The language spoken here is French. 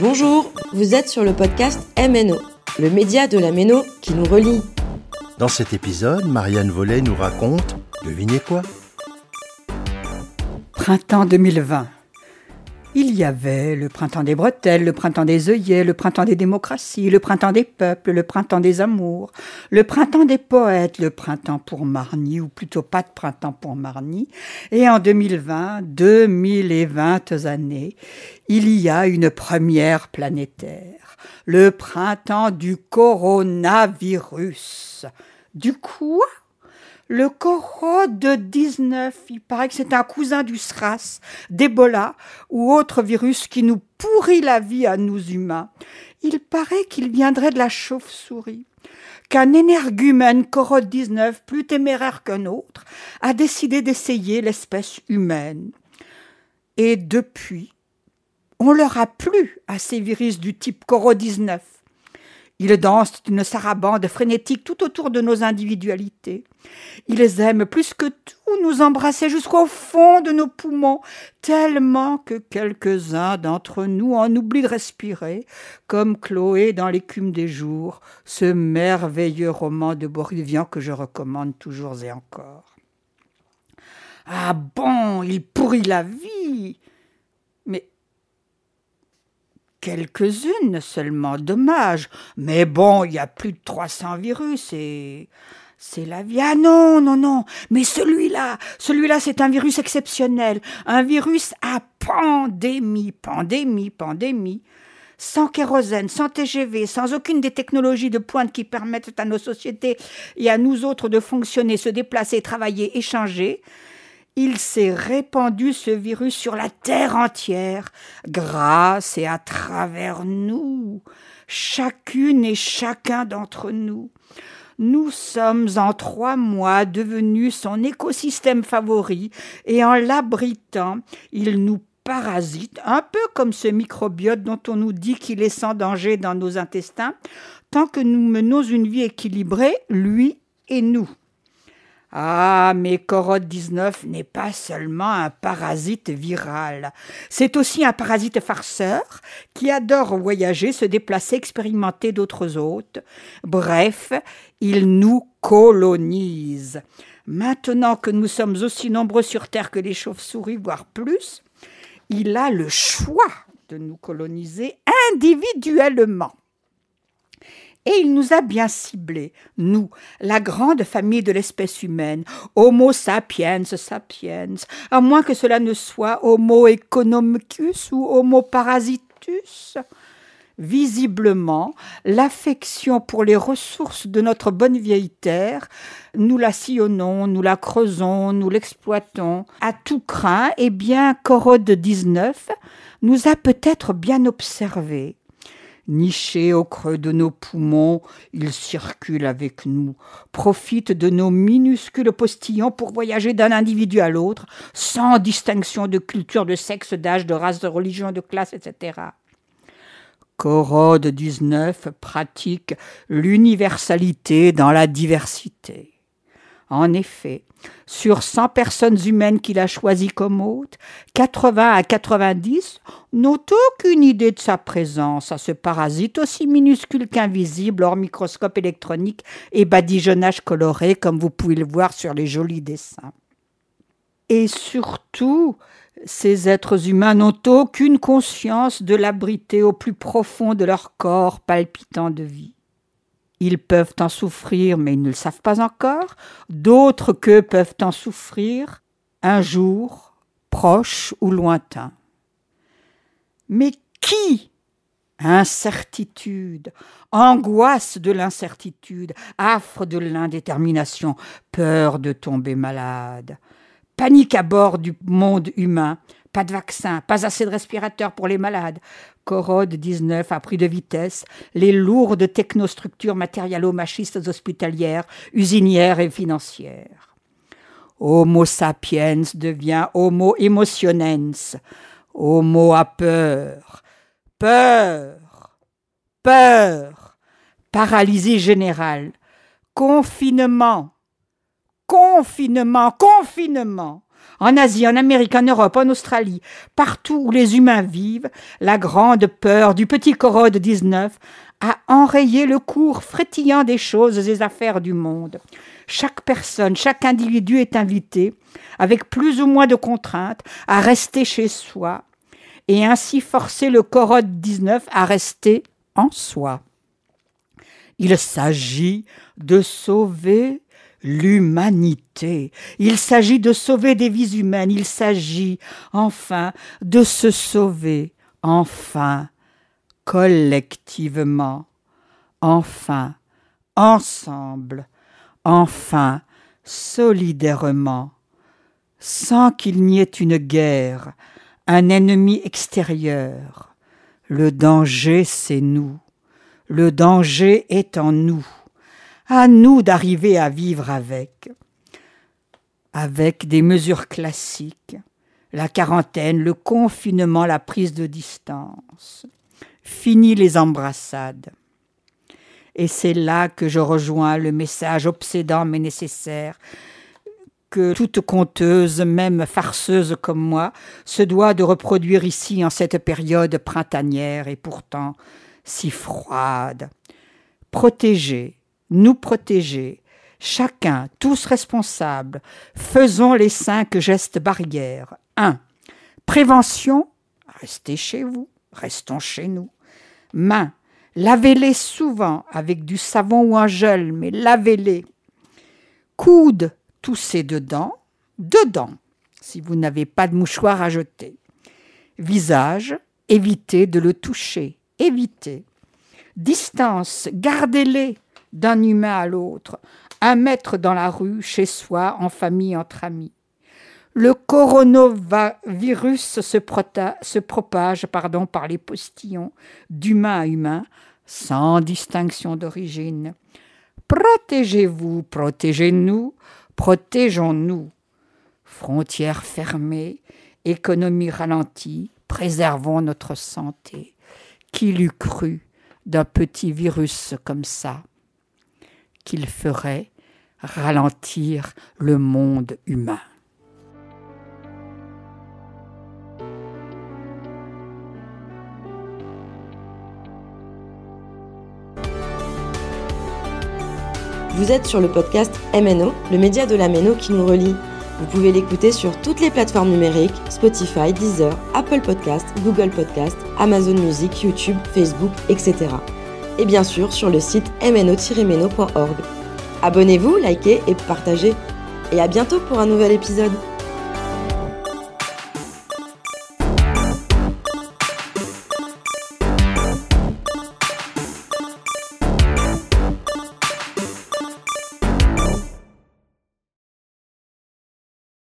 Bonjour, vous êtes sur le podcast MNO, le média de la Méno qui nous relie. Dans cet épisode, Marianne Vollet nous raconte, devinez quoi? Printemps 2020. Il y avait le printemps des bretelles, le printemps des œillets, le printemps des démocraties, le printemps des peuples, le printemps des amours, le printemps des poètes, le printemps pour Marny, ou plutôt pas de printemps pour Marny. Et en 2020, 2020 années, il y a une première planétaire, le printemps du coronavirus. Du quoi? Le de 19, il paraît que c'est un cousin du SRAS, d'Ebola ou autre virus qui nous pourrit la vie à nous humains. Il paraît qu'il viendrait de la chauve-souris qu'un énergumène Corot 19, plus téméraire qu'un autre, a décidé d'essayer l'espèce humaine. Et depuis, on leur a plu à ces virus du type Corot 19. Ils dansent une sarabande frénétique tout autour de nos individualités. Ils aiment plus que tout nous embrasser jusqu'au fond de nos poumons, tellement que quelques-uns d'entre nous en oublient de respirer, comme Chloé dans l'écume des jours, ce merveilleux roman de Boris Vian que je recommande toujours et encore. Ah bon, il pourrit la vie. Mais Quelques-unes seulement, dommage. Mais bon, il y a plus de 300 virus et c'est la vie. Ah non, non, non. Mais celui-là, celui-là, c'est un virus exceptionnel. Un virus à pandémie, pandémie, pandémie. Sans kérosène, sans TGV, sans aucune des technologies de pointe qui permettent à nos sociétés et à nous autres de fonctionner, se déplacer, travailler, échanger, il s'est répandu ce virus sur la terre entière, grâce et à travers nous, chacune et chacun d'entre nous. Nous sommes en trois mois devenus son écosystème favori, et en l'abritant, il nous parasite, un peu comme ce microbiote dont on nous dit qu'il est sans danger dans nos intestins, tant que nous menons une vie équilibrée, lui et nous. Ah, mais Corot 19 n'est pas seulement un parasite viral, c'est aussi un parasite farceur qui adore voyager, se déplacer, expérimenter d'autres hôtes. Bref, il nous colonise. Maintenant que nous sommes aussi nombreux sur Terre que les chauves-souris, voire plus, il a le choix de nous coloniser individuellement. Et il nous a bien ciblés, nous, la grande famille de l'espèce humaine, Homo sapiens sapiens, à moins que cela ne soit Homo economicus ou Homo parasitus. Visiblement, l'affection pour les ressources de notre bonne vieille terre, nous la sillonnons, nous la creusons, nous l'exploitons. À tout craint, et bien Corode 19 nous a peut-être bien observés Niché au creux de nos poumons, il circule avec nous, profite de nos minuscules postillons pour voyager d'un individu à l'autre, sans distinction de culture, de sexe, d'âge, de race, de religion, de classe, etc. Corode 19 pratique l'universalité dans la diversité. En effet, sur 100 personnes humaines qu'il a choisies comme hôtes, 80 à 90 n'ont aucune idée de sa présence à ce parasite aussi minuscule qu'invisible hors microscope électronique et badigeonnage coloré comme vous pouvez le voir sur les jolis dessins. Et surtout, ces êtres humains n'ont aucune conscience de l'abriter au plus profond de leur corps palpitant de vie. Ils peuvent en souffrir, mais ils ne le savent pas encore. D'autres qu'eux peuvent en souffrir un jour, proche ou lointain. Mais qui? Incertitude, angoisse de l'incertitude, affre de l'indétermination, peur de tomber malade, panique à bord du monde humain, pas de vaccin, pas assez de respirateurs pour les malades. Corode 19 a pris de vitesse les lourdes technostructures matérialo-machistes hospitalières, usinières et financières. Homo sapiens devient Homo emotionens. Homo a peur. Peur. Peur. Paralysie générale. Confinement. Confinement. Confinement En Asie, en Amérique, en Europe, en Australie, partout où les humains vivent, la grande peur du petit Corode 19 a enrayé le cours frétillant des choses et affaires du monde. Chaque personne, chaque individu est invité, avec plus ou moins de contraintes, à rester chez soi, et ainsi forcer le Corode 19 à rester en soi. Il s'agit de sauver l'humanité. Il s'agit de sauver des vies humaines. Il s'agit, enfin, de se sauver, enfin, collectivement, enfin, ensemble, enfin, solidairement, sans qu'il n'y ait une guerre, un ennemi extérieur. Le danger, c'est nous. Le danger est en nous. À nous d'arriver à vivre avec. Avec des mesures classiques, la quarantaine, le confinement, la prise de distance. Fini les embrassades. Et c'est là que je rejoins le message obsédant mais nécessaire que toute conteuse, même farceuse comme moi, se doit de reproduire ici en cette période printanière et pourtant si froide. Protéger, nous protéger, chacun, tous responsables, faisons les cinq gestes barrières. 1. Prévention, restez chez vous, restons chez nous. Mains, lavez-les souvent avec du savon ou un gel, mais lavez-les. Coudes, toussez dedans, dedans, si vous n'avez pas de mouchoir à jeter. Visage, évitez de le toucher, évitez. Distance, gardez-les d'un humain à l'autre, un mètre dans la rue, chez soi, en famille, entre amis. Le coronavirus se, propage pardon, par les postillons d'humain à humain, sans distinction d'origine. Protégez-vous, protégez-nous, protégeons-nous. Frontières fermées, économie ralentie, préservons notre santé. Qui l'eût cru d'un petit virus comme ça? Qu'il ferait ralentir le monde humain Vous êtes sur le podcast MNO, le média de la Méno qui nous relie. Vous pouvez l'écouter sur toutes les plateformes numériques, Spotify, Deezer, Apple Podcast, Google Podcast, Amazon Music, YouTube, Facebook, etc. Et bien sûr sur le site mno-meno.org. Abonnez-vous, likez et partagez. Et à bientôt pour un nouvel épisode.